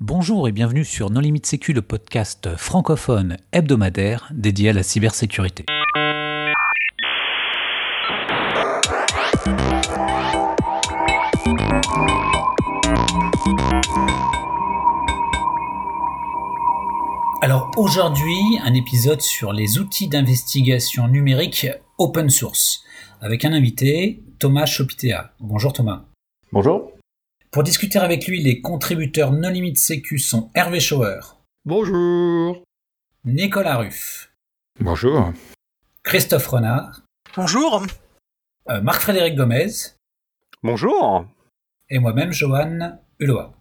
Bonjour et bienvenue sur Non Limite Sécu, le podcast francophone hebdomadaire dédié à la cybersécurité. Alors aujourd'hui, un épisode sur les outils d'investigation numérique open source avec un invité, Thomas Chopitea. Bonjour Thomas. Bonjour. Pour discuter avec lui, les contributeurs non limite sécu sont Hervé Schauer. Bonjour. Nicolas Ruff. Bonjour. Christophe Renard. Bonjour. Euh, Marc-Frédéric Gomez. Bonjour. Et moi-même, Johan Hulot.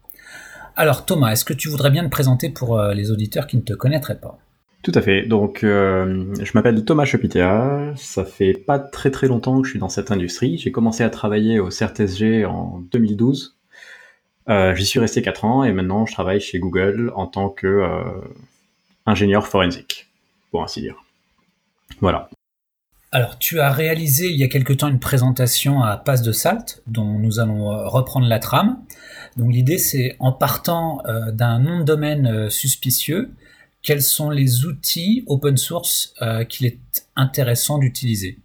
Alors Thomas, est-ce que tu voudrais bien te présenter pour euh, les auditeurs qui ne te connaîtraient pas? Tout à fait. Donc, euh, je m'appelle Thomas Chopitea. Ça fait pas très très longtemps que je suis dans cette industrie. J'ai commencé à travailler au CRTSG en 2012. Euh, J'y suis resté 4 ans et maintenant je travaille chez Google en tant que euh, ingénieur forensique, pour ainsi dire. Voilà. Alors, tu as réalisé il y a quelque temps une présentation à Passe de Salt, dont nous allons euh, reprendre la trame. Donc, l'idée, c'est en partant euh, d'un nom de domaine suspicieux, quels sont les outils open source qu'il est intéressant d'utiliser?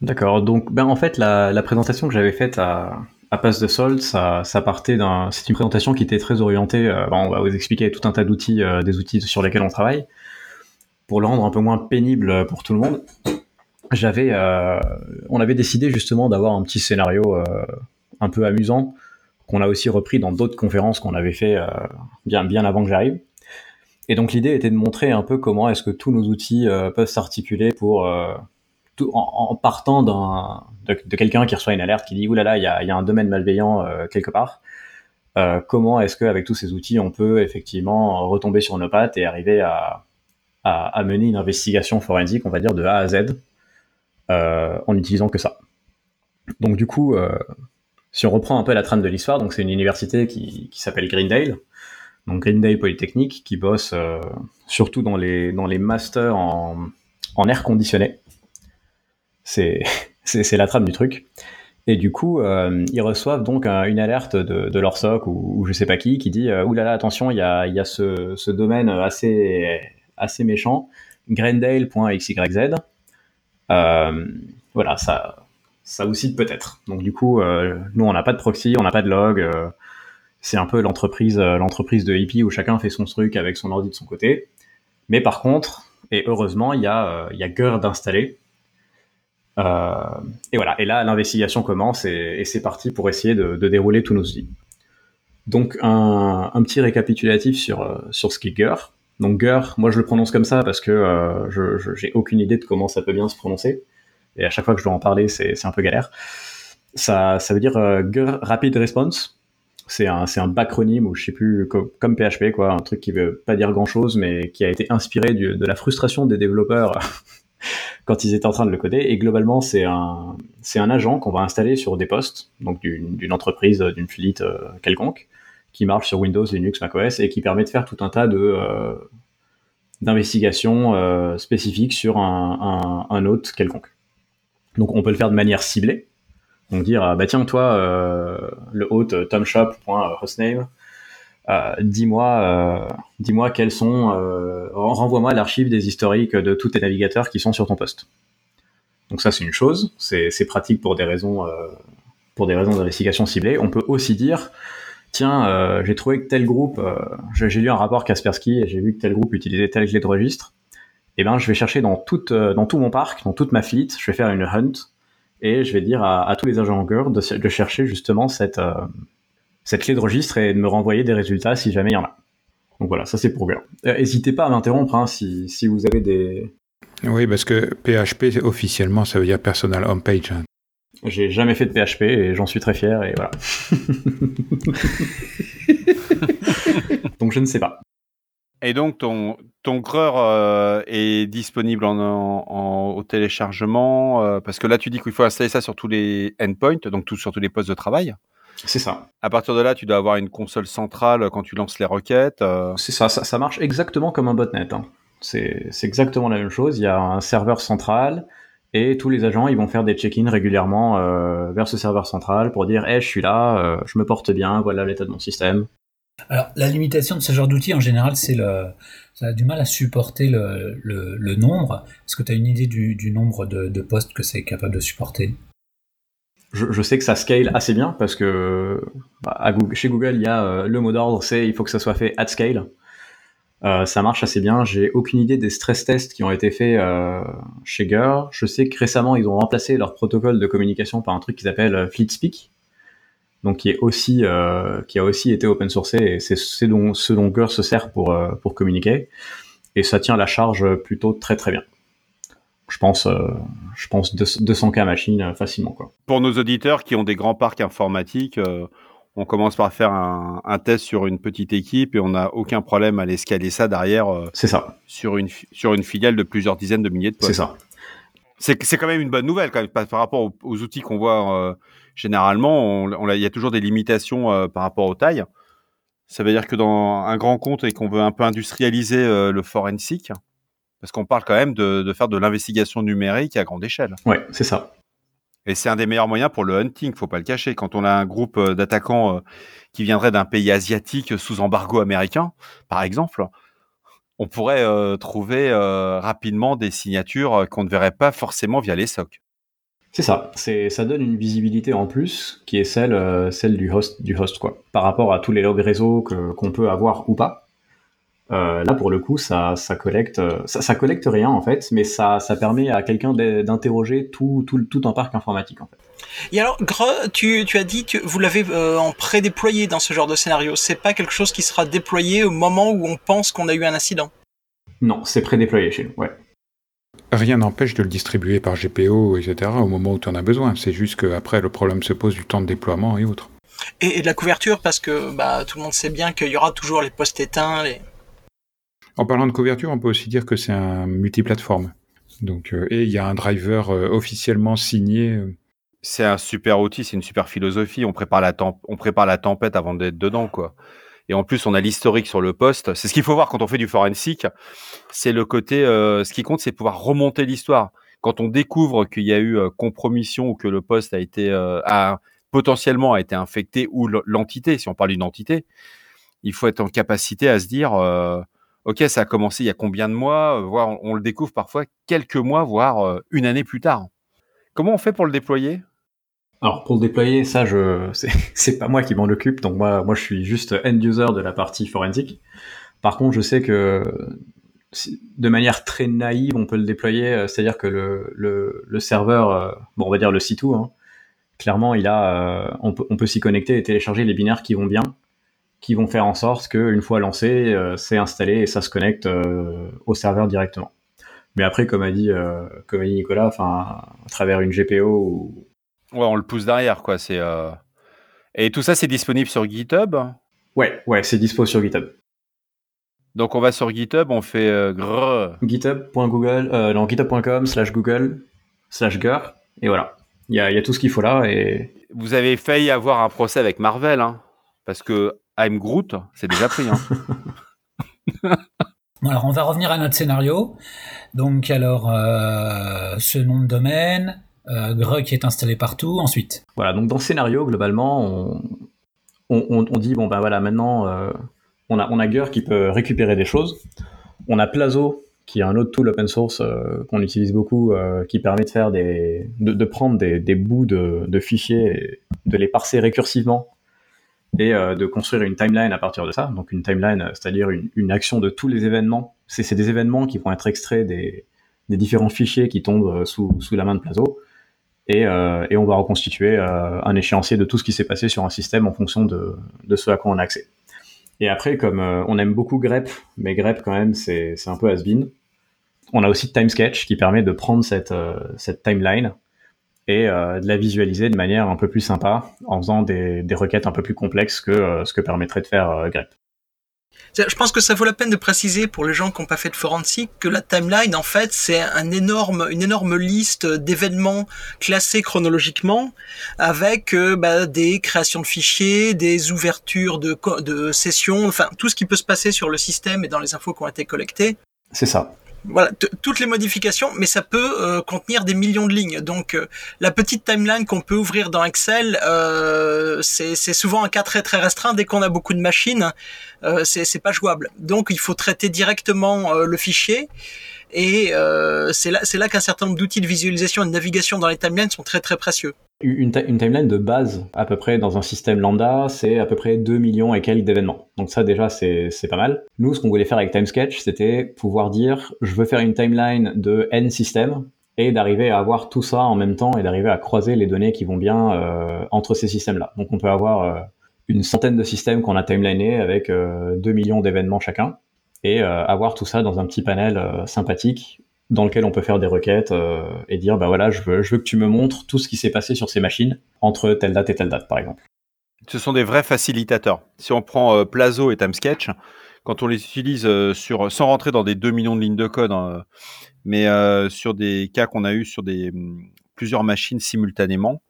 D'accord. Donc, ben en fait, la, la présentation que j'avais faite à, à Passe de Salt, ça, partait d'un. C'est une présentation qui était très orientée. euh, ben, on va vous expliquer tout un tas d'outils, euh, des outils sur lesquels on travaille, pour le rendre un peu moins pénible pour tout le monde. J'avais, euh, on avait décidé justement d'avoir un petit scénario euh, un peu amusant qu'on a aussi repris dans d'autres conférences qu'on avait fait euh, bien bien avant que j'arrive. Et donc l'idée était de montrer un peu comment est-ce que tous nos outils euh, peuvent s'articuler pour euh, tout, en, partant de, quelqu'un qui reçoit une alerte qui dit il y a, il y a un domaine malveillant euh, quelque part. Euh, comment est-ce qu'avec tous ces outils on peut effectivement retomber sur nos pattes et arriver à, mener une investigation forensique on va dire de A à Z euh, en utilisant que ça. Donc du coup, si on reprend un peu la trame de l'histoire, donc c'est une université qui, s'appelle Greendale, donc Greendale Polytechnique, qui bosse surtout dans les masters en air conditionné. C'est la trame du truc. Et du coup, euh, ils reçoivent donc un- une alerte de, leur SOC ou, ou je sais pas qui qui dit euh, oulala attention il y a y a ce, ce domaine assez assez méchant Greendale.xyz. Euh, voilà ça ça aussi peut-être. Donc du coup, euh, nous on n'a pas de proxy, on n'a pas de log. c'est un peu l'entreprise, l'entreprise de hippie où chacun fait son truc avec son ordi de son côté. Mais par contre, et heureusement, il y a, il y a GERD installé. Euh, et voilà. Et là, l'investigation commence et, c'est parti pour essayer de, dérouler tous nos outils. Donc un, petit récapitulatif sur euh, sur ce qu'est GER. Donc GER, moi je le prononce comme ça parce que euh, je je- j'ai aucune idée de comment ça peut bien se prononcer. Et à chaque fois que je dois en parler, c'est un peu galère. Ça, ça veut dire euh, GER Rapid Response. C'est un, un bacronyme ou je sais plus, co- comme, PHP, quoi, un truc qui veut pas dire grand chose, mais qui a été inspiré de la frustration des développeurs quand ils étaient en train de le coder. Et globalement, c'est un, c'est un agent qu'on va installer sur des postes, donc d'une d'une entreprise, euh, d'une fleet euh, quelconque, qui marche sur Windows, Linux, macOS et qui permet de faire tout un tas de euh, d'investigations spécifiques sur un, un, un hôte quelconque. Donc on peut le faire de manière ciblée. Donc dire ah, bah tiens toi le hôte tomshop.hostname euh, dis-moi euh, dis-moi quels sont euh, ren- renvoie-moi l'archive des historiques de tous tes navigateurs qui sont sur ton poste. Donc ça c'est une chose, c'est pratique pour des raisons euh, pour des raisons d'investigation ciblée. On peut aussi dire tiens euh, j'ai trouvé que tel groupe j'ai lu un rapport Kaspersky et j'ai vu que tel groupe utilisait telle clé de registre. Et ben je vais chercher dans dans tout mon parc, dans toute ma fleet, je vais faire une hunt et je vais dire à, à tous les agents en de, de chercher justement cette, euh, cette clé de registre et de me renvoyer des résultats si jamais il y en a. Donc voilà, ça c'est pour. Euh, N'hésitez pas à m'interrompre hein, si, si vous avez des... Oui, parce que PHP, officiellement, ça veut dire Personal Homepage. hein. J'ai jamais fait de PHP et j'en suis très fier et voilà. Donc je ne sais pas. Et donc ton ton greur euh, est disponible en, en- en- au téléchargement euh, parce que là tu dis qu'il faut installer ça sur tous les endpoints, donc tout, sur tous les postes de travail. C'est ça. À partir de là, tu dois avoir une console centrale quand tu lances les requêtes. euh. C'est ça, ça, ça marche exactement comme un botnet. Hein. C'est exactement la même chose. Il y a un serveur central et tous les agents ils vont faire des check-in régulièrement euh, vers ce serveur central pour dire hey, je suis là, euh, je me porte bien, voilà l'état de mon système. Alors, la limitation de ce genre d'outil, en général, c'est le, ça a du mal à supporter le, le, nombre. Est-ce que tu as une idée du, du nombre de, de, postes que c'est capable de supporter? Je, je, sais que ça scale assez bien parce que bah, chez Google, il y a euh, le mot d'ordre, c'est il faut que ça soit fait at scale. Euh, ça marche assez bien. J'ai aucune idée des stress tests qui ont été faits euh, chez Gur. Je sais que récemment, ils ont remplacé leur protocole de communication par un truc qu'ils appellent euh, FleetSpeak, donc qui est aussi euh, qui a aussi été open sourcé et c'est ce dont ce se sert pour euh, pour communiquer. Et ça tient la charge plutôt très très bien. Je pense, je pense 200K machines facilement quoi. Pour nos auditeurs qui ont des grands parcs informatiques, on commence par faire un, un, test sur une petite équipe et on n'a aucun problème à l'escaler ça derrière. Euh, c'est ça. Sur une, sur une filiale de plusieurs dizaines de milliers de postes. C'est ça. C'est, quand même une bonne nouvelle quand même, par, rapport aux, outils qu'on voit euh, généralement. On, il y a toujours des limitations euh, par rapport aux tailles. Ça veut dire que dans un grand compte et qu'on veut un peu industrialiser le forensic, parce qu'on parle quand même de, de faire de l'investigation numérique à grande échelle. Ouais, c'est ça. Et c'est un des meilleurs moyens pour le hunting, faut pas le cacher. Quand on a un groupe euh, d'attaquants euh, qui viendrait d'un pays asiatique sous embargo américain, par exemple, on pourrait euh, trouver rapidement des signatures qu'on ne verrait pas forcément via les SOC. C'est ça, c'est ça donne une visibilité en plus qui est celle celle du host du host quoi, par rapport à tous les logs réseau que qu'on peut avoir ou pas. Euh, là, pour le coup, ça, ça collecte, ça, ça, collecte rien en fait, mais ça, ça permet à quelqu'un d'interroger tout, tout, tout un parc informatique en fait. Et alors, Gre, tu, tu as dit que vous l'avez euh, en pré-déployé dans ce genre de scénario. C'est pas quelque chose qui sera déployé au moment où on pense qu'on a eu un incident? Non, c'est pré-déployé chez nous, ouais. Rien n'empêche de le distribuer par GPO, etc. au moment où tu en as besoin. C'est juste qu'après, le problème se pose du temps de déploiement et autres. Et, et de la couverture, parce que bah, tout le monde sait bien qu'il y aura toujours les postes éteints, les... En parlant de couverture, on peut aussi dire que c'est un multiplateforme. Donc, euh, et il y a un driver euh, officiellement signé. Euh. C'est un super outil, c'est une super philosophie. On prépare la, tempête avant d'être dedans, quoi. Et en plus, on a l'historique sur le poste. C'est ce qu'il faut voir quand on fait du forensic. C'est le côté, ce qui compte, c'est pouvoir remonter l'histoire. Quand on découvre qu'il y a eu compromission ou que le poste a été, a, potentiellement a été infecté ou l'entité, si on parle d'une entité, il faut être en capacité à se dire, ok, ça a commencé il y a combien de mois, euh, voire on, le découvre parfois quelques mois, voire euh, une année plus tard. Comment on fait pour le déployer? Alors pour le déployer, ça c'est pas moi qui m'en occupe, donc moi moi je suis juste end user de la partie forensique. Par contre, je sais que de manière très naïve, on peut le déployer, euh, c'est-à-dire que le, le, serveur, bon on va dire le C2, hein, clairement il a, on peut, on peut s'y connecter et télécharger les binaires qui vont bien qui vont faire en sorte qu'une fois lancé, euh, c'est installé et ça se connecte euh, au serveur directement. Mais après, comme a dit, euh, comme a dit Nicolas, enfin, à travers une GPO ou... Ouais, on le pousse derrière, quoi. C'est et tout ça, c'est disponible sur GitHub? Ouais, ouais, c'est dispo sur GitHub. Donc on va sur GitHub, on fait grrr. github.google, euh, non, github.com slash google slash gur, et voilà. Il y a, y a, tout ce qu'il faut là. Et... Vous avez failli avoir un procès avec Marvel, hein, parce que I'm Groot, c'est déjà pris. Hein. alors, on va revenir à notre scénario. Donc, alors, euh, ce nom de domaine, euh, qui est installé partout, ensuite. Voilà, donc dans le scénario, globalement, on, dit, bon, ben voilà, maintenant, euh, on, a, on a Gur qui peut récupérer des choses. On a Plazo, qui est un autre tool open source qu'on utilise beaucoup, qui permet de faire des, de, prendre des, bouts de, de, fichiers, et de les parser récursivement et euh, de construire une timeline à partir de ça. Donc une timeline, c'est-à-dire une, action de tous les événements. C'est des événements qui vont être extraits des, différents fichiers qui tombent euh, sous, la main de Plazo. Et, euh, on va reconstituer euh, un échéancier de tout ce qui s'est passé sur un système en fonction de, ce à quoi on a accès. Et après, comme euh, on aime beaucoup grep, mais grep quand même c'est un peu has-been, on a aussi TimeSketch qui permet de prendre cette timeline et euh, de la visualiser de manière un peu plus sympa en faisant des, des requêtes un peu plus complexes que euh, ce que permettrait de faire euh, grep. Je pense que ça vaut la peine de préciser pour les gens qui n'ont pas fait de forensic que la timeline, en fait, c'est un énorme, une énorme liste d'événements classés chronologiquement avec bah, des créations de fichiers, des ouvertures de, de sessions, enfin tout ce qui peut se passer sur le système et dans les infos qui ont été collectées. C'est ça. Voilà, toutes les modifications, mais ça peut euh, contenir des millions de lignes. Donc euh, la petite timeline qu'on peut ouvrir dans Excel, euh, c'est souvent un cas très très restreint. Dès qu'on a beaucoup de machines, c'est pas jouable. Donc il faut traiter directement le fichier. Et c'est là, là qu'un certain nombre d'outils de visualisation et de navigation dans les timelines sont très très précieux. Une, timeline de base, à peu près dans un système lambda, c'est à peu près 2 millions et quelques d'événements. Donc ça déjà, c'est pas mal. Nous, ce qu'on voulait faire avec TimeSketch, c'était pouvoir dire, je veux faire une timeline de N systèmes, et d'arriver à avoir tout ça en même temps et d'arriver à croiser les données qui vont bien euh, entre ces systèmes-là. Donc on peut avoir euh, une centaine de systèmes qu'on a timelinés avec euh, 2 millions d'événements chacun et euh, avoir tout ça dans un petit panel sympathique dans lequel on peut faire des requêtes euh, et dire bah voilà je veux, je veux que tu me montres tout ce qui s'est passé sur ces machines entre telle date et telle date par exemple. Ce sont des vrais facilitateurs. Si on prend euh, Plazo et TimeSketch, quand on les utilise euh, sur sans rentrer dans des 2 millions de lignes de code, hein, mais sur des cas qu'on a eu sur des hum, plusieurs machines simultanément,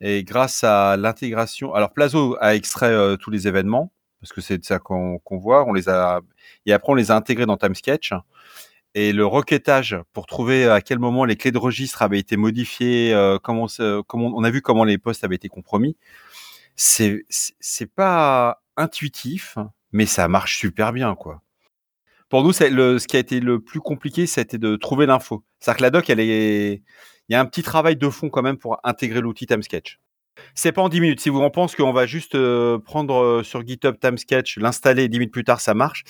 et grâce à l'intégration, alors Plazo a extrait tous les événements parce que c'est de ça qu'on qu voit, on les a et après on les a intégrés dans TimeSketch et le requêtage pour trouver à quel moment les clés de registre avaient été modifiées, euh, on a vu comment les postes avaient été compromis. C'est pas intuitif, mais ça marche super bien quoi. Pour nous, ce qui a été le plus compliqué, c'était de trouver l'info. C'est-à-dire que la doc, il y a un petit travail de fond quand même pour intégrer l'outil TimeSketch. C'est pas en 10 minutes. Si vous en pensez qu'on va juste euh, prendre euh, sur GitHub TimeSketch, l'installer 10 minutes plus tard, ça marche.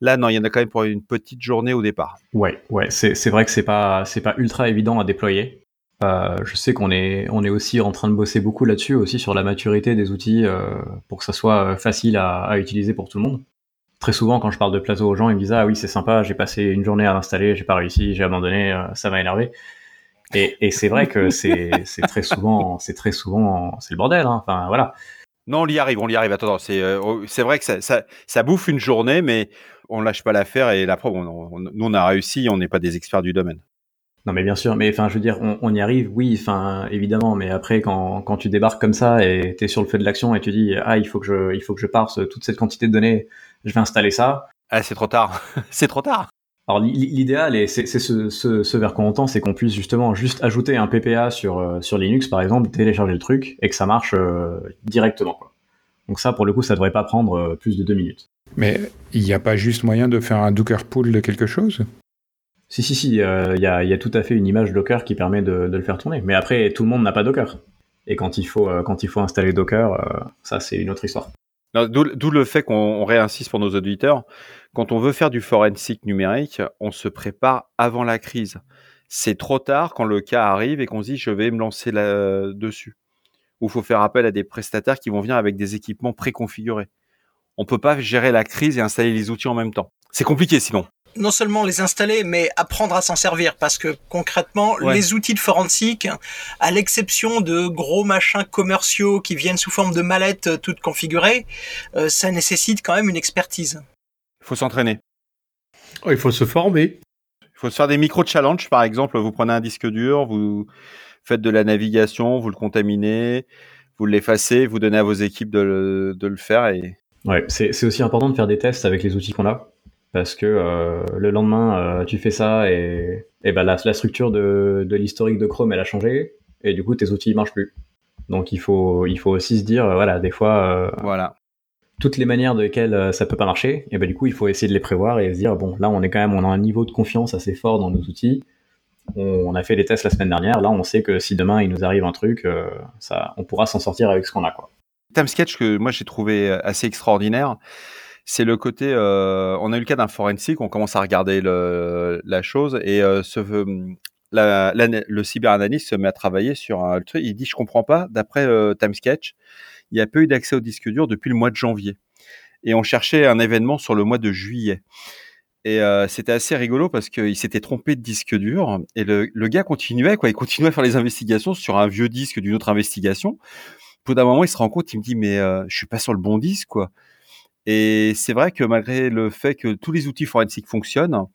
Là, non, il y en a quand même pour une petite journée au départ. Ouais, ouais, c'est vrai que c'est pas pas ultra évident à déployer. Euh, je sais qu'on est on est aussi en train de bosser beaucoup là-dessus, aussi sur la maturité des outils pour que ça soit facile à, à, utiliser pour tout le monde. Très souvent, quand je parle de Plazo aux gens, ils me disent ah oui c'est sympa, j'ai passé une journée à l'installer, j'ai pas réussi, j'ai abandonné, ça m'a énervé. Et, et c'est vrai que c'est très souvent, c'est très souvent, c'est le bordel. Hein. Enfin voilà. Non, on y arrive, on y arrive. Attends, c'est euh, oh, c'est vrai que ça, ça, ça, bouffe une journée, mais on lâche pas l'affaire et la preuve, on, on, nous on a réussi, on n'est pas des experts du domaine. Non mais bien sûr, mais enfin je veux dire, on, on y arrive, oui, enfin évidemment, mais après quand, quand tu débarques comme ça et t'es sur le feu de l'action et tu dis ah il faut que je il faut que je parse toute cette quantité de données, je vais installer ça. Ah c'est trop tard, c'est trop tard. Alors l'idéal, et c'est ce, ce, ce, vers quoi on tend, c'est qu'on puisse justement juste ajouter un PPA sur, euh, sur Linux, par exemple, télécharger le truc, et que ça marche euh, directement. Quoi. Donc ça, pour le coup, ça devrait pas prendre euh, plus de deux minutes. Mais il n'y a pas juste moyen de faire un Docker pull de quelque chose? Si, si, si, il y, a, y, a, tout à fait une image Docker qui permet de, de le faire tourner. Mais après, tout le monde n'a pas Docker. Et quand il faut, quand il faut installer Docker, ça, c'est une autre histoire. D'où le fait qu'on réinsiste pour nos auditeurs quand on veut faire du forensic numérique, on se prépare avant la crise. C'est trop tard quand le cas arrive et qu'on se dit je vais me lancer là dessus. Ou faut faire appel à des prestataires qui vont venir avec des équipements préconfigurés. On peut pas gérer la crise et installer les outils en même temps. C'est compliqué sinon. Non seulement les installer, mais apprendre à s'en servir, parce que concrètement, ouais. les outils de forensic, à l'exception de gros machins commerciaux qui viennent sous forme de mallettes toutes configurées, euh, ça nécessite quand même une expertise. Il faut s'entraîner. Oh, il faut se former. Il faut se faire des micro-challenges, par exemple. Vous prenez un disque dur, vous faites de la navigation, vous le contaminez, vous l'effacez, vous donnez à vos équipes de le, de le faire. Et... Ouais, c'est aussi important de faire des tests avec les outils qu'on a. Parce que euh, le lendemain, euh, tu fais ça et, et ben la, la structure de, de l'historique de Chrome, elle a changé. Et du coup, tes outils ne marchent plus. Donc il faut, il faut aussi se dire, voilà, des fois, euh, voilà toutes les manières de lesquelles euh, ça peut pas marcher, et ben du coup il faut essayer de les prévoir et se dire bon là on est quand même on a un niveau de confiance assez fort dans nos outils. On, a fait des tests la semaine dernière, là on sait que si demain il nous arrive un truc, euh, ça on pourra s'en sortir avec ce qu'on a quoi. Time sketch que moi j'ai trouvé assez extraordinaire, c'est le côté euh, on a eu le cas d'un forensic, on commence à regarder la chose et euh, ce la, le cyberanalyste se met à travailler sur un truc, il dit je comprends pas d'après euh, Time sketch il n'y a pas eu d'accès au disque dur depuis le mois de janvier. Et on cherchait un événement sur le mois de juillet. Et euh, c'était assez rigolo parce qu'il s'était trompé de disque dur et le, gars continuait quoi, il continuait à faire les investigations sur un vieux disque d'une autre investigation. Bout d'un moment, il se rend compte, il me dit mais euh, je suis pas sur le bon disque quoi. Et c'est vrai que malgré le fait que tous les outils forensiques fonctionnent,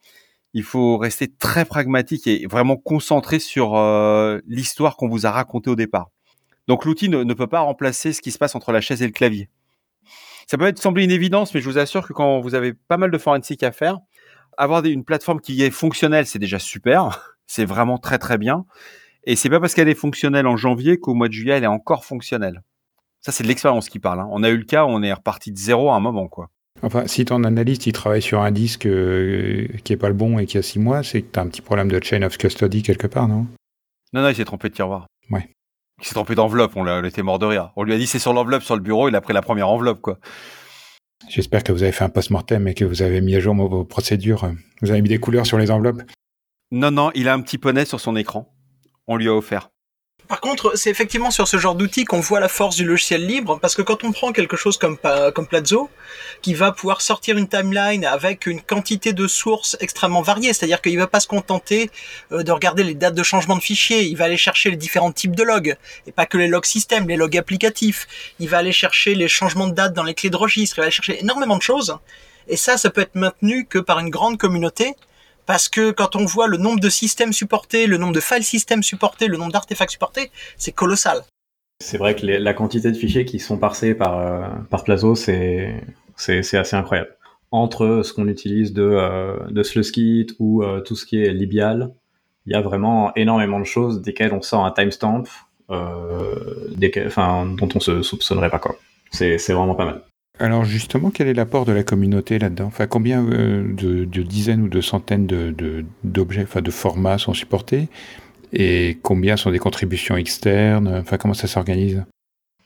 il faut rester très pragmatique et vraiment concentré sur euh, l'histoire qu'on vous a racontée au départ. Donc l'outil ne, peut pas remplacer ce qui se passe entre la chaise et le clavier. Ça peut être sembler une évidence, mais je vous assure que quand vous avez pas mal de forensique à faire, avoir une plateforme qui est fonctionnelle, c'est déjà super. C'est vraiment très très bien. Et c'est pas parce qu'elle est fonctionnelle en janvier qu'au mois de juillet elle est encore fonctionnelle. Ça c'est de l'expérience qui parle. Hein. On a eu le cas, où on est reparti de zéro à un moment quoi. Enfin, si ton analyste il travaille sur un disque euh, qui est pas le bon et qui a six mois, c'est que tu as un petit problème de chain of custody quelque part, non? Non, non, il s'est trompé de tiroir. Ouais. Il s'est trompé d'enveloppe, on, l'a, était mort de rire. On lui a dit c'est sur l'enveloppe sur le bureau, il a pris la première enveloppe, quoi. J'espère que vous avez fait un post-mortem et que vous avez mis à jour vos procédures. Vous avez mis des couleurs sur les enveloppes? Non, non, il a un petit poney sur son écran. On lui a offert. Par contre, c'est effectivement sur ce genre d'outil qu'on voit la force du logiciel libre, parce que quand on prend quelque chose comme, comme Plazo, qui va pouvoir sortir une timeline avec une quantité de sources extrêmement variées, c'est-à-dire qu'il va pas se contenter euh, de regarder les dates de changement de fichiers, il va aller chercher les différents types de logs, et pas que les logs système, les logs applicatifs, il va aller chercher les changements de date dans les clés de registre, il va aller chercher énormément de choses, et ça, ça peut être maintenu que par une grande communauté, parce que quand on voit le nombre de systèmes supportés, le nombre de file systems supportés, le nombre d'artefacts supportés, c'est colossal. C'est vrai que la quantité de fichiers qui sont parsés par, euh, par Plazo, c'est, assez incroyable. Entre ce qu'on utilise de, euh, de Sluskit ou euh, tout ce qui est Libial, il y a vraiment énormément de choses desquelles on sort un timestamp, euh, dont on se soupçonnerait pas c'est vraiment pas mal. Alors justement, quel est l'apport de la communauté là-dedans? Enfin, combien euh, de, dizaines ou de centaines de, d'objets, enfin de formats sont supportés? Et combien sont des contributions externes? Enfin, comment ça s'organise?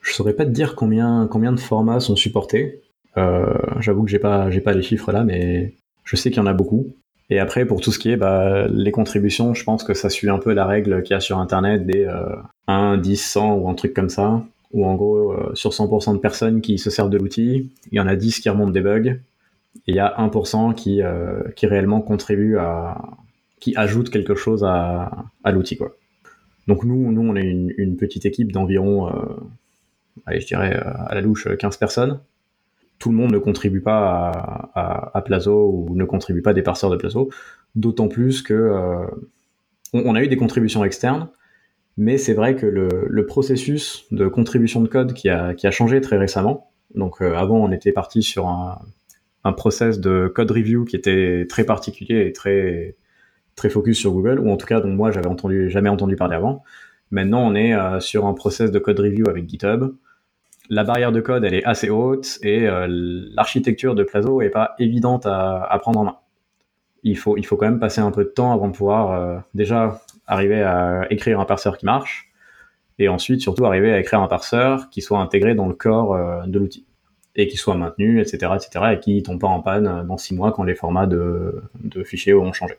Je saurais pas te dire combien, de formats sont supportés. Euh, j'avoue que j'ai pas, pas les chiffres là, mais je sais qu'il y en a beaucoup. Et après, pour tout ce qui est bah, les contributions, je pense que ça suit un peu la règle qu'il y a sur Internet des 1, 10, 100 ou un truc comme ça où en gros, euh, sur 100% de personnes qui se servent de l'outil, il y en a 10 qui remontent des bugs, et il y a 1% qui, euh, qui réellement contribue à, qui ajoute quelque chose à, à l'outil, quoi. Donc nous, nous, on est une, petite équipe d'environ, euh, allez, je dirais à la louche 15 personnes. Tout le monde ne contribue pas à, à, Plazo ou ne contribue pas des parseurs de Plazo, d'autant plus que on, a eu des contributions externes, mais c'est vrai que le, processus de contribution de code qui a, qui a changé très récemment. Donc euh, avant, on était parti sur un, un process de code review qui était très particulier et très très focus sur Google, ou en tout cas dont moi j'avais jamais entendu parler avant. Maintenant, on est euh, sur un process de code review avec GitHub. La barrière de code, elle est assez haute et euh, l'architecture de Plazo est pas évidente à, à, prendre en main. Il faut, il faut quand même passer un peu de temps avant de pouvoir déjà arriver à écrire un parseur qui marche, et ensuite surtout arriver à écrire un parseur qui soit intégré dans le corps euh, de l'outil et qui soit maintenu, etc., etc., et qui tombe pas en panne dans six mois quand les formats de, fichiers auront changé.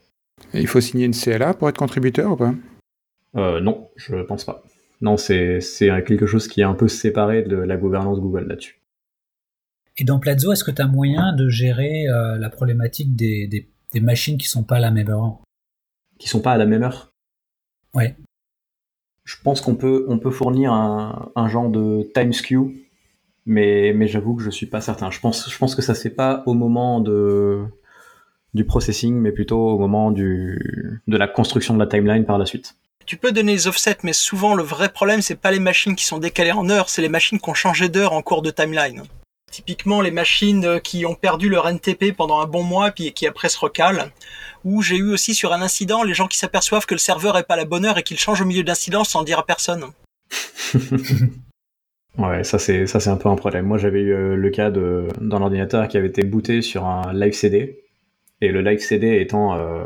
il faut signer une CLA pour être contributeur ou pas? Euh, Non, je pense pas. Non, c'est quelque chose qui est un peu séparé de la gouvernance Google là-dessus. Et dans Plazo, est-ce que tu as moyen de gérer euh, la problématique des, des, machines qui sont pas à la même heure? Qui sont pas à la même heure? Ouais. Je pense qu'on peut, on peut fournir un, un genre de time skew, mais, mais j'avoue que je suis pas certain. Je pense, je pense que ça c'est pas au moment de, du processing, mais plutôt au moment du, de la construction de la timeline par la suite. Tu peux donner les offsets, mais souvent le vrai problème c'est pas les machines qui sont décalées en heure, c'est les machines qui ont changé d'heure en cours de timeline. Typiquement les machines euh, qui ont perdu leur NTP pendant un bon mois puis qui après se recalent. Ou j'ai eu aussi sur un incident les gens qui s'aperçoivent que le serveur est pas la bonne heure et qu'il change au milieu d'incident sans dire à personne. ouais, ça c'est ça c'est un peu un problème. Moi j'avais eu euh, le cas de d'un ordinateur qui avait été booté sur un live CD et le live CD étant euh,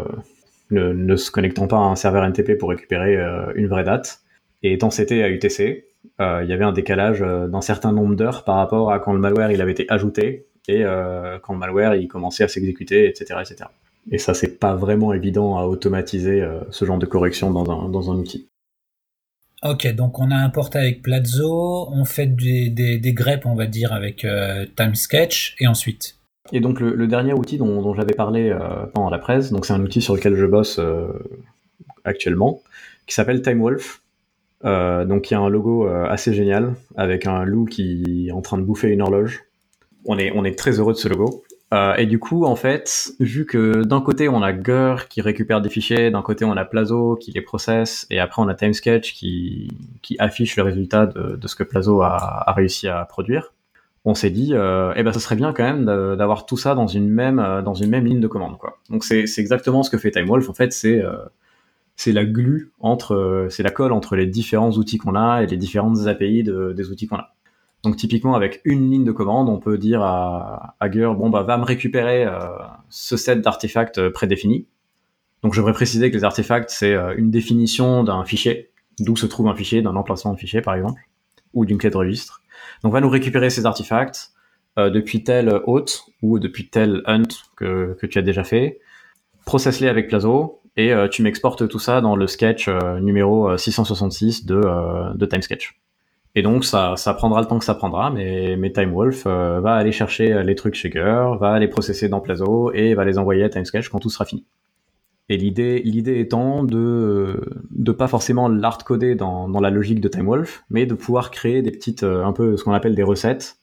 ne, se connectant pas à un serveur NTP pour récupérer une vraie date et étant c'était à UTC, il y avait un décalage euh, d'un certain nombre d'heures par rapport à quand le malware il avait été ajouté et euh, quand le malware il commençait à s'exécuter, etc., etc. Et ça, c'est pas vraiment évident à automatiser ce genre de correction dans un, dans un outil. Ok, donc on a importé avec Plazo, on fait des, des, des greps, on va dire, avec TimeSketch, et ensuite? Et donc le, le dernier outil dont, dont j'avais parlé pendant la presse, donc c'est un outil sur lequel je bosse actuellement, qui s'appelle TimeWolf. Euh, donc il y a un logo euh, assez génial avec un loup qui est en train de bouffer une horloge. On est, on est très heureux de ce logo. Euh, et du coup, en fait, vu que d'un côté on a Gur qui récupère des fichiers, d'un côté on a Plazo qui les processe, et après on a TimeSketch qui, qui affiche le résultat de, de ce que Plazo a, a, réussi à produire, on s'est dit, eh ben, ce serait bien quand même d'avoir tout ça dans une même, dans une même ligne de commande, quoi. Donc c'est exactement ce que fait TimeWolf. En fait, c'est c'est la glue entre, c'est la colle entre les différents outils qu'on a et les différentes API des outils qu'on a. Donc typiquement avec une ligne de commande, on peut dire à, à bon bah va me récupérer ce set d'artefacts prédéfinis. Donc je devrais préciser que les artefacts c'est une définition d'un fichier, d'où se trouve un fichier, d'un emplacement de fichier par exemple, ou d'une clé de registre. Donc, on va nous récupérer ces artefacts euh, depuis tel hôte ou depuis tel hunt que, que tu as déjà fait, processe-les avec Plazo et euh, tu m'exportes tout ça dans le sketch euh, numéro 666 de, de TimeSketch. Et donc ça, ça prendra le temps que ça prendra, mais, mais TimeWolf va aller chercher les trucs Shaker, va les processer dans Plazo et va les envoyer à TimeSketch quand tout sera fini. Et l'idée, l'idée étant de de pas forcément l'art coder dans, dans la logique de TimeWolf, mais de pouvoir créer des petites, euh, un peu ce qu'on appelle des recettes,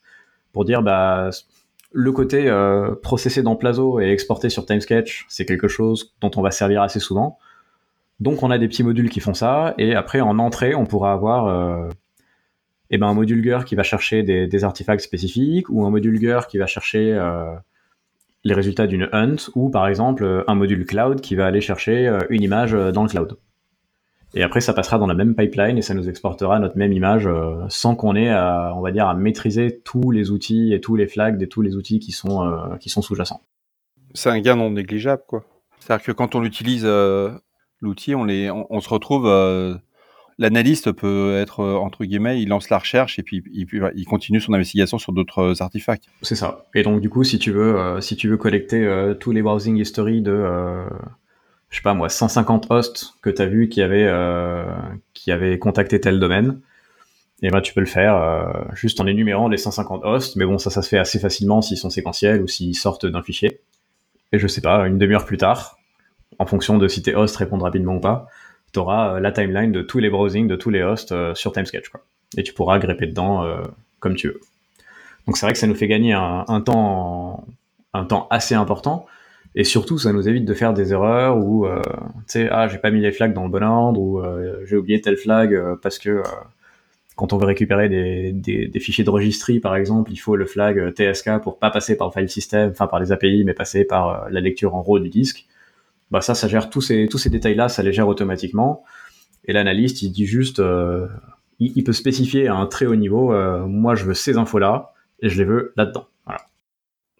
pour dire bah le côté euh, processé dans Plazo et exporté sur TimeSketch, c'est quelque chose dont on va servir assez souvent. Donc on a des petits modules qui font ça, et après en entrée, on pourra avoir euh, eh ben, un module GUR qui va chercher des, artefacts spécifiques, ou un module GUR qui va chercher euh, les résultats d'une hunt ou par exemple un module cloud qui va aller chercher euh, une image euh, dans le cloud. Et après, ça passera dans la même pipeline et ça nous exportera notre même image euh, sans qu'on ait, à, on va dire, à maîtriser tous les outils et tous les flags de tous les outils qui sont, qui sont sous-jacents. C'est un gain non négligeable, quoi. C'est-à-dire que quand on utilise l'outil, on, les, on, se retrouve l'analyste peut être euh, entre guillemets, il lance la recherche et puis il, continue son investigation sur d'autres euh, artefacts. C'est ça. Et donc du coup, si tu veux, euh, si tu veux collecter tous les browsing history de, je sais pas moi, 150 hosts que tu as vu qui avaient contacté tel domaine, et eh ben tu peux le faire juste en énumérant les 150 hosts. Mais bon, ça, se fait assez facilement s'ils sont séquentiels ou s'ils sortent d'un fichier. Et je sais pas, une demi-heure plus tard, en fonction de si tes hosts répondent rapidement ou pas tu auras euh, la timeline de tous les browsings, de tous les hosts euh, sur TimeSketch. Quoi. Et tu pourras grepper dedans euh, comme tu veux. Donc c'est vrai que ça nous fait gagner un temps assez important. Et surtout, ça nous évite de faire des erreurs où, tu sais, ah, j'ai pas mis les flags dans le bon ordre, ou j'ai oublié tel flag parce que quand on veut récupérer des, des, fichiers de registry, par exemple, il faut le flag TSK pour pas passer par le file system, enfin par les API, mais passer par la lecture en RAW du disque bah ça, ça gère tous ces, tous ces détails-là, ça les gère automatiquement. Et l'analyste, il dit juste, euh, il, peut spécifier à un très haut niveau, euh, moi je veux ces infos-là et je les veux là-dedans.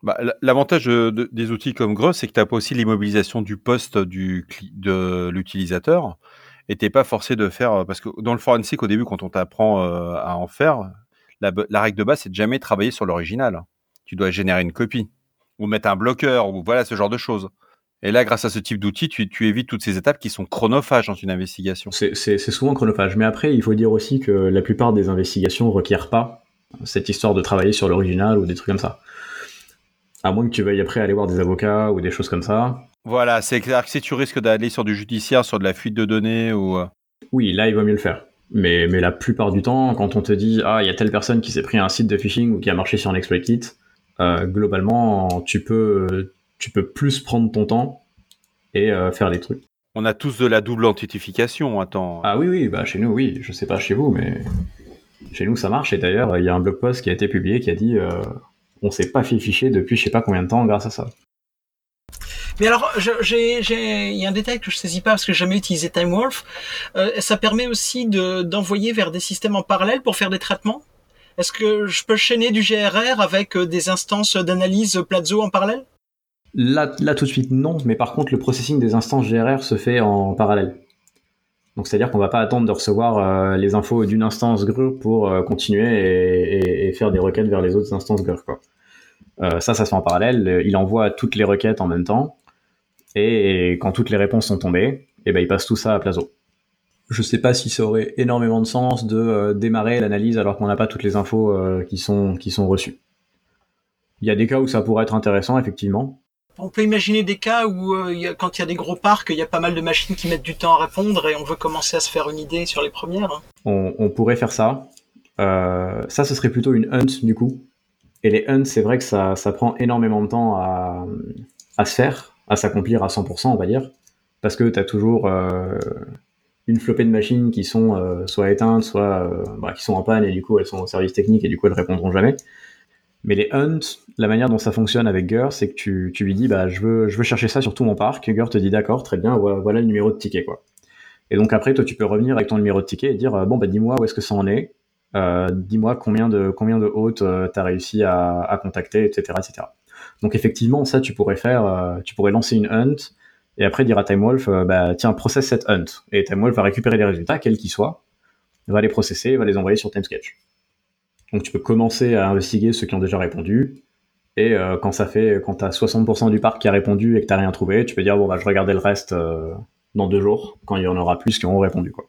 Bah, L'avantage des outils comme Greux, c'est que tu pas aussi l'immobilisation du poste de l'utilisateur et t'es pas forcé de faire parce que dans le forensic au début quand on t'apprend euh, à en faire la, règle de base c'est de jamais travailler sur l'original tu dois générer une copie ou mettre un bloqueur ou voilà ce genre de choses et là, grâce à ce type d'outil, tu, tu, évites toutes ces étapes qui sont chronophages dans une investigation. C'est souvent chronophage. Mais après, il faut dire aussi que la plupart des investigations ne requièrent pas cette histoire de travailler sur l'original ou des trucs comme ça. À moins que tu veuilles après aller voir des avocats ou des choses comme ça. Voilà, c'est clair que si tu risques d'aller sur du judiciaire, sur de la fuite de données ou... Euh, oui, là, il vaut mieux le faire. Mais, mais la plupart du temps, quand on te dit « Ah, il y a telle personne qui s'est pris un site de phishing ou qui a marché sur un exploit kit euh, globalement, tu peux tu peux plus prendre ton temps et euh, faire des trucs. On a tous de la double authentification, attends. Ah oui, oui, bah chez nous, oui. Je sais pas chez vous, mais chez nous, ça marche. Et d'ailleurs, il y a un blog post qui a été publié qui a dit euh, on s'est pas fait ficher depuis je sais pas combien de temps grâce à ça. Mais alors, il y a un détail que je saisis pas parce que j'ai jamais utilisé TimeWolf. Euh, ça permet aussi d'envoyer vers des systèmes en parallèle pour faire des traitements? Est-ce que je peux chaîner du GRR avec des instances d'analyse Plazo en parallèle? Là, là, tout de suite, non. Mais par contre, le processing des instances GRR se fait en parallèle. Donc, c'est-à-dire qu'on va pas attendre de recevoir euh, les infos d'une instance GRUR pour euh, continuer et, faire des requêtes vers les autres instances. Quoi. Euh, ça, ça se fait en parallèle. Il envoie toutes les requêtes en même temps. Et, quand toutes les réponses sont tombées, et eh ben, il passe tout ça à Plazo. Je sais pas si ça aurait énormément de sens de démarrer l'analyse alors qu'on n'a pas toutes les infos qui, sont, qui sont reçues. Il y a des cas où ça pourrait être intéressant, effectivement. On peut imaginer des cas où, euh, quand il y a des gros parcs, il y a pas mal de machines qui mettent du temps à répondre et on veut commencer à se faire une idée sur les premières. Hein. On, pourrait faire ça. Euh, ça, ce serait plutôt une hunt du coup. Et les hunts, c'est vrai que ça, ça, prend énormément de temps à, se faire, à s'accomplir à 100%, on va dire. Parce que tu as toujours euh, une flopée de machines qui sont soit éteintes, soit bah, qui sont en panne et du coup elles sont au service technique et du coup elles répondront jamais. Mais les hunt, la manière dont ça fonctionne avec Gur, c'est que tu, tu, lui dis, bah, je veux, je veux chercher ça sur tout mon parc. Gur te dit, d'accord, très bien, voilà, le numéro de ticket, quoi. Et donc après, toi, tu peux revenir avec ton numéro de ticket et dire, bon, bah, dis-moi où est-ce que ça en est. Euh, dis-moi combien de, combien de hôtes euh, tu as réussi à, à, contacter, etc., etc. Donc effectivement, ça, tu pourrais faire, euh, tu pourrais lancer une hunt et après dire à TimeWolf, bah, tiens, processe cette hunt. Et TimeWolf va récupérer les résultats, quels qu'ils soient, va les processer, va les envoyer sur TimeSketch. Donc tu peux commencer à investiguer ceux qui ont déjà répondu. Et euh, quand ça fait, quand t'as 60% du parc qui a répondu et que t'as rien trouvé, tu peux dire bon bah je regardais le reste euh, dans deux jours quand il y en aura plus qui ont répondu quoi.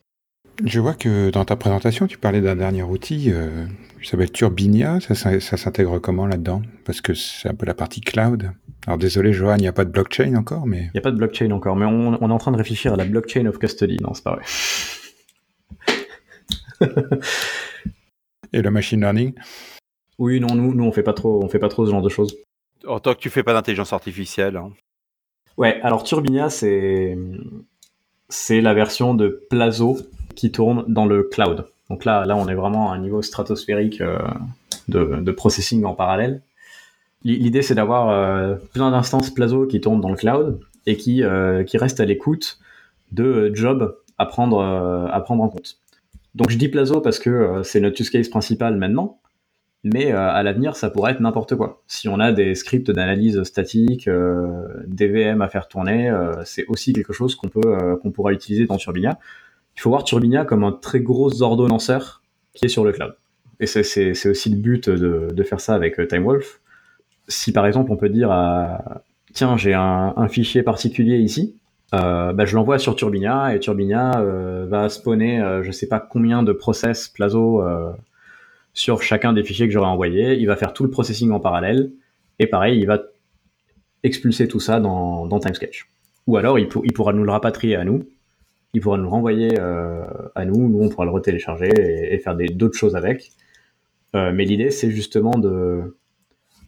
Je vois que dans ta présentation, tu parlais d'un dernier outil euh, qui s'appelle Turbinia. Ça, ça, s'intègre comment là-dedans? Parce que c'est un peu la partie cloud. Alors désolé, Johan, il n'y a pas de blockchain encore, mais... Il n'y a pas de blockchain encore, mais on, on, est en train de réfléchir à la blockchain of custody. Non, c'est pas vrai. Et le machine learning? Oui, non, nous, nous on fait pas trop, on fait pas trop ce genre de choses. En tant que tu fais pas d'intelligence artificielle. Hein. Ouais, alors Turbinia, c'est c'est la version de Plazo qui tourne dans le cloud. Donc là, on est vraiment à un niveau stratosphérique euh, de, processing en parallèle. L'idée, c'est d'avoir euh, plein d'instances Plazo qui tournent dans le cloud et qui, euh, restent à l'écoute de jobs à prendre, en compte. Donc je dis Plazo parce que c'est notre use case principal maintenant, mais à l'avenir ça pourrait être n'importe quoi. Si on a des scripts d'analyse statique, des VM à faire tourner, c'est aussi quelque chose qu'on pourra utiliser dans Turbinia. Il faut voir Turbinia comme un très gros ordonnanceur qui est sur le cloud. Et c'est aussi le but de, faire ça avec TimeWolf. Si par exemple on peut dire à tiens j'ai un, fichier particulier ici, euh, bah, je l'envoie sur Turbinia et Turbinia euh, va spawner euh, je sais pas combien de process Plazo sur chacun des fichiers que j'aurai envoyés. Il va faire tout le processing en parallèle et pareil, il va expulser tout ça dans, dans TimeSketch. Ou alors il, pourra nous le rapatrier à nous, il pourra nous renvoyer à nous, nous on pourra le retélécharger et, et faire d'autres choses avec. mais l'idée c'est justement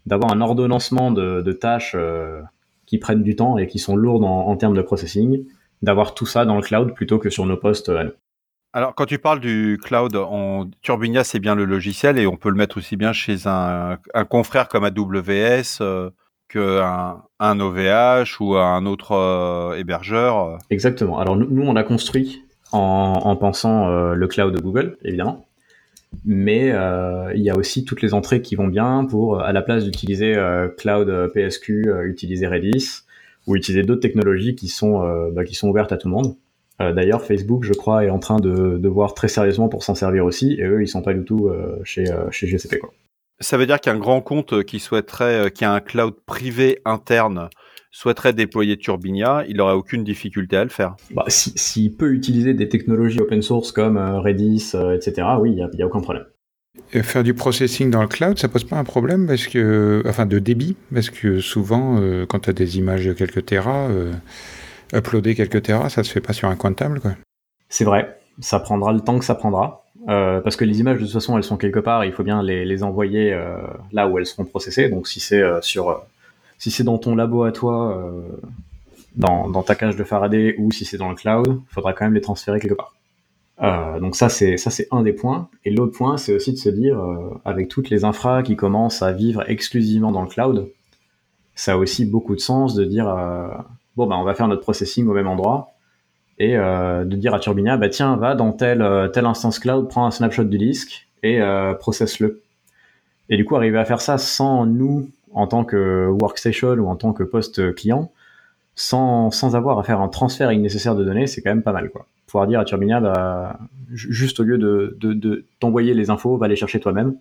d'avoir un ordonnancement de, tâches qui prennent du temps et qui sont lourdes en, termes de processing, d'avoir tout ça dans le cloud plutôt que sur nos postes à nous. Alors, quand tu parles du cloud, Turbinia, c'est bien le logiciel et on peut le mettre aussi bien chez un, confrère comme AWS euh, qu'un un OVH ou un autre euh, hébergeur. Exactement. Alors, nous, on a construit en, pensant euh, le cloud de Google, évidemment mais euh, il y a aussi toutes les entrées qui vont bien pour, à la place d'utiliser euh, Cloud euh, PSQ, utiliser Redis ou utiliser d'autres technologies qui sont, bah, qui sont ouvertes à tout le monde. D'ailleurs, Facebook, je crois, est en train de, de voir très sérieusement pour s'en servir aussi, et eux, ils sont pas du tout chez, chez GCP. Quoi. Ça veut dire qu'un grand compte qui souhaiterait, qui a un cloud privé interne, souhaiterait déployer Turbinia, il n'aurait aucune difficulté à le faire. Bah, S'il peut utiliser des technologies open source comme euh, Redis, euh, etc., oui, il n'y a, aucun problème. Et faire du processing dans le cloud, ça pose pas un problème parce que, enfin, de débit, parce que souvent, euh, quand tu as des images de quelques terras, uploader quelques terras, ça se fait pas sur un comptable, quoi. C'est vrai, ça prendra le temps que ça prendra. Parce que les images de toute façon elles sont quelque part, il faut bien les, envoyer là où elles seront processées. Donc si c'est sur si c'est dans ton labo à toi, euh, dans, ta cage de Faraday, ou si c'est dans le cloud, il faudra quand même les transférer quelque part. Euh, donc ça c'est ça c'est un des points. Et l'autre point c'est aussi de se dire euh, avec toutes les infras qui commencent à vivre exclusivement dans le cloud, ça a aussi beaucoup de sens de dire euh, bon bah on va faire notre processing au même endroit et euh, de dire à Turbinia bah tiens va dans telle telle instance cloud prends un snapshot du disque et processe-le. Et du coup arriver à faire ça sans nous en tant que workstation ou en tant que poste client, sans, sans avoir à faire un transfert nécessaire de données, c'est quand même pas mal. Quoi. Pouvoir dire à Turbinia, bah, juste au lieu de, de, t'envoyer les infos, va les chercher toi-même.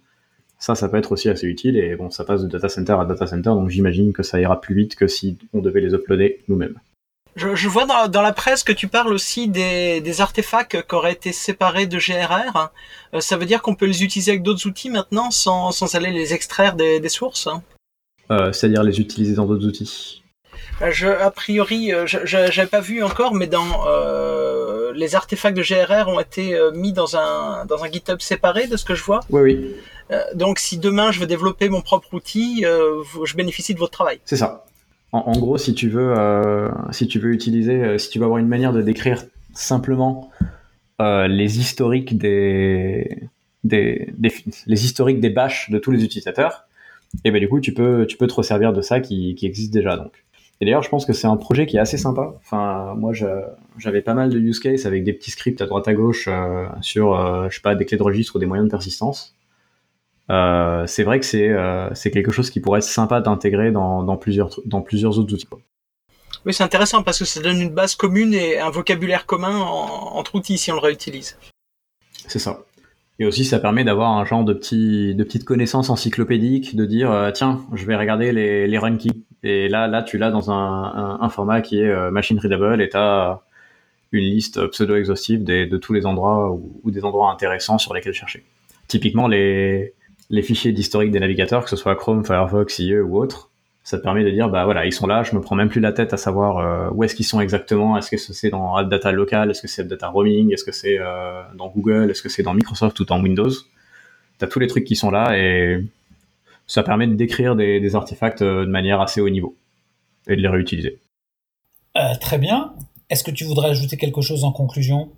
Ça, ça peut être aussi assez utile et bon, ça passe de data center à data center, donc j'imagine que ça ira plus vite que si on devait les uploader nous-mêmes. Je, vois dans, la presse que tu parles aussi des, des artefacts qui auraient été séparés de GRR. Euh, ça veut dire qu'on peut les utiliser avec d'autres outils maintenant sans, sans aller les extraire des, des sources? Euh, c'est-à-dire les utiliser dans d'autres outils euh, je, a priori, euh, je n'avais pas vu encore, mais dans euh, les artefacts de GRR ont été mis dans un dans un GitHub séparé de ce que je vois. Oui, oui. donc, si demain je veux développer mon propre outil, je bénéficie de votre travail. C'est ça. En, gros, si tu veux, utiliser, si tu veux avoir une manière de décrire simplement les historiques des, des, des, les historiques des bâches de tous les utilisateurs, et ben du coup tu peux tu peux te resservir de ça qui, existe déjà donc. Et d'ailleurs je pense que c'est un projet qui est assez sympa. Moi j'avais pas mal de use cases avec des petits scripts à droite à gauche euh, sur euh, des clés de registre ou des moyens de persistance. Euh, c'est vrai que c'est c'est quelque chose qui pourrait être sympa d'intégrer dans, dans plusieurs dans plusieurs autres outils. Oui, c'est intéressant parce que ça donne une base commune et un vocabulaire commun entre outils si on le réutilise. C'est ça. Et aussi, ça permet d'avoir un genre de, petit, de petites connaissances encyclopédiques, de dire, euh, tiens, je vais regarder les, les run keys. Et là, là, tu l'as dans un, un, format qui est euh, machine readable et tu as une liste pseudo-exhaustive de tous les endroits ou, des endroits intéressants sur lesquels chercher. Typiquement, les, les fichiers d'historique des navigateurs, que ce soit Chrome, Firefox, IE ou autre, ça te permet de dire bah voilà ils sont là je me prends même plus la tête à savoir euh, où est-ce qu'ils sont exactement. Est-ce que c'est dans AppData local? Est-ce que c'est AppData roaming? Est-ce que c'est euh, dans Google? Est-ce que c'est dans Microsoft ou dans Windows? T'as tous les trucs qui sont là et ça permet de décrire des, artefacts euh, de manière assez haut niveau et de les réutiliser. Très bien. Est-ce que tu voudrais ajouter quelque chose en conclusion?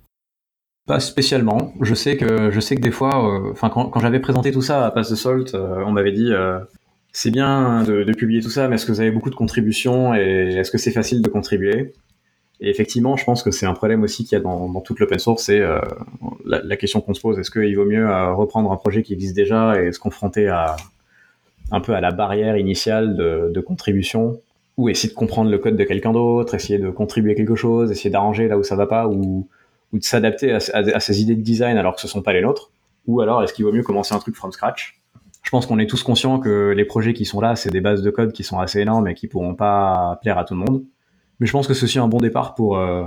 Pas spécialement. Je sais que des fois, enfin quand, j'avais présenté tout ça à Pass de Salt, on m'avait dit c'est bien de, publier tout ça, mais est-ce que vous avez beaucoup de contributions et est-ce que c'est facile de contribuer? Et effectivement, je pense que c'est un problème aussi qu'il y a dans, toute l'open source, c'est euh, la, question qu'on se pose est-ce qu'il vaut mieux euh, reprendre un projet qui existe déjà et se confronter à un peu à la barrière initiale de, contribution? Ou essayer de comprendre le code de quelqu'un d'autre, essayer de contribuer quelque chose, essayer d'arranger là où ça va pas ou, de s'adapter à, à, ses idées de design alors que ce sont pas les nôtres ou alors est-ce qu'il vaut mieux commencer un truc from scratch? Je pense qu'on est tous conscients que les projets qui sont là, c'est des bases de code qui sont assez énormes et qui pourront pas plaire à tout le monde. Mais je pense que ceci est un bon départ pour, euh,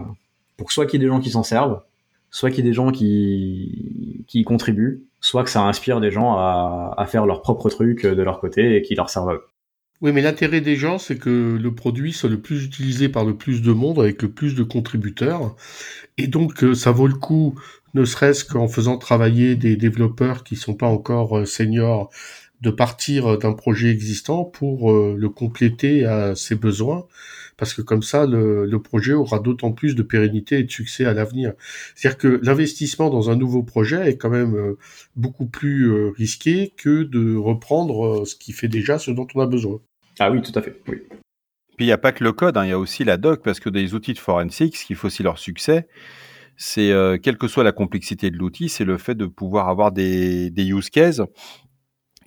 pour soit qu'il y ait des gens qui s'en servent, soit qu'il y ait des gens qui, qui y contribuent, soit que ça inspire des gens à, à faire leur propre truc de leur côté et qui leur servent à eux. Oui, mais l'intérêt des gens, c'est que le produit soit le plus utilisé par le plus de monde avec le plus de contributeurs. Et donc, euh, ça vaut le coup ne serait-ce qu'en faisant travailler des développeurs qui sont pas encore euh, seniors, de partir euh, d'un projet existant pour le compléter à ses besoins, parce que comme ça, le, projet aura d'autant plus de pérennité et de succès à l'avenir. C'est-à-dire que l'investissement dans un nouveau projet est quand même beaucoup plus risqué que de reprendre ce qui fait déjà ce dont on a besoin. Ah oui, tout à fait. Puis il n'y a pas que le code, hein, il y a aussi la doc, parce que des outils de forensics, qui faut aussi leur succès, c'est euh, quelle que soit la complexité de l'outil, c'est le fait de pouvoir avoir des, use cases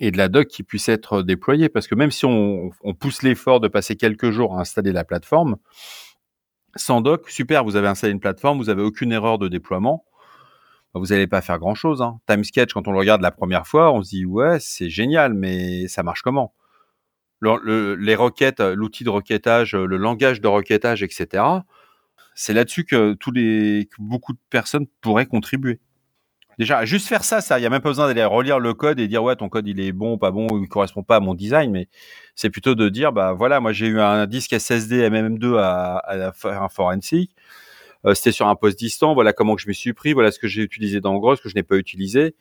et de la doc qui puisse être déployée. Parce que même si on, pousse l'effort de passer quelques jours à installer la plateforme, sans doc, super, vous avez installé une plateforme, vous avez aucune erreur de déploiement, bah, vous n'allez pas faire grand-chose. Hein. TimeSketch, quand on le regarde la première fois, on se dit ouais, c'est génial, mais ça marche comment? Le, Les requêtes, l'outil de requêtage, le langage de requêtage, etc c'est là-dessus que tous les beaucoup de personnes pourraient contribuer. Déjà, juste faire ça, ça, il y a même pas besoin d'aller relire le code et dire ouais ton code il est bon, pas bon, il correspond pas à mon design, mais c'est plutôt de dire bah voilà, moi j'ai eu un disque SSD MM2 à, à faire un forensic, euh, c'était sur un poste distant, voilà comment je me suis pris, voilà ce que j'ai utilisé dans Gros, ce que je n'ai pas utilisé,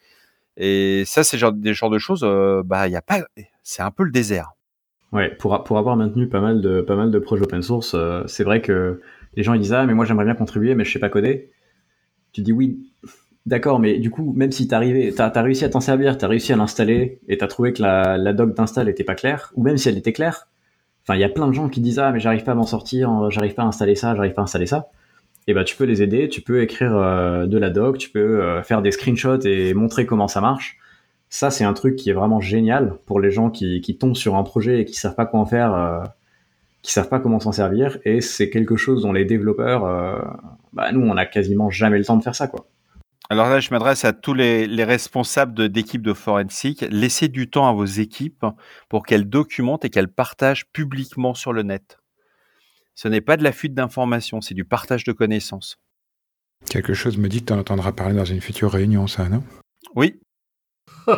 et ça c'est des genres de choses, euh, bah il y a pas, c'est un peu le désert. Ouais, pour pour avoir maintenu pas mal de pas mal de projets open source, euh, c'est vrai que les gens ils disent ah mais moi j'aimerais bien contribuer mais je sais pas coder. Tu dis oui, d'accord, mais du coup même si t'as as réussi à t'en servir, t'as réussi à l'installer et t'as trouvé que la, la doc d'install était pas claire, ou même si elle était claire, enfin il y a plein de gens qui disent ah mais j'arrive pas à m'en sortir, j'arrive pas à installer ça, j'arrive pas à installer ça. Et bah tu peux les aider, tu peux écrire euh, de la doc, tu peux euh, faire des screenshots et montrer comment ça marche. Ça c'est un truc qui est vraiment génial pour les gens qui, qui tombent sur un projet et qui savent pas quoi en faire. Euh, qui savent pas comment s'en servir et c'est quelque chose dont les développeurs, euh, bah, nous, on a quasiment jamais le temps de faire ça, quoi. Alors là, je m'adresse à tous les, responsables d'équipes de, forensic. Laissez du temps à vos équipes pour qu'elles documentent et qu'elles partagent publiquement sur le net. Ce n'est pas de la fuite d'informations, c'est du partage de connaissances. Quelque chose me dit que tu en entendras parler dans une future réunion, ça, non? Oui.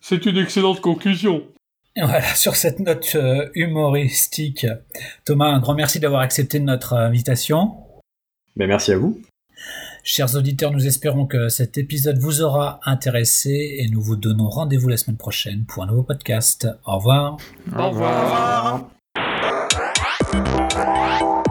C'est une excellente conclusion. Voilà, sur cette note euh, humoristique, Thomas, un grand merci d'avoir accepté notre euh, invitation. Mais merci à vous. Chers auditeurs, nous espérons que cet épisode vous aura intéressé et nous vous donnons rendez-vous la semaine prochaine pour un nouveau podcast. Au revoir. Au revoir. Au revoir.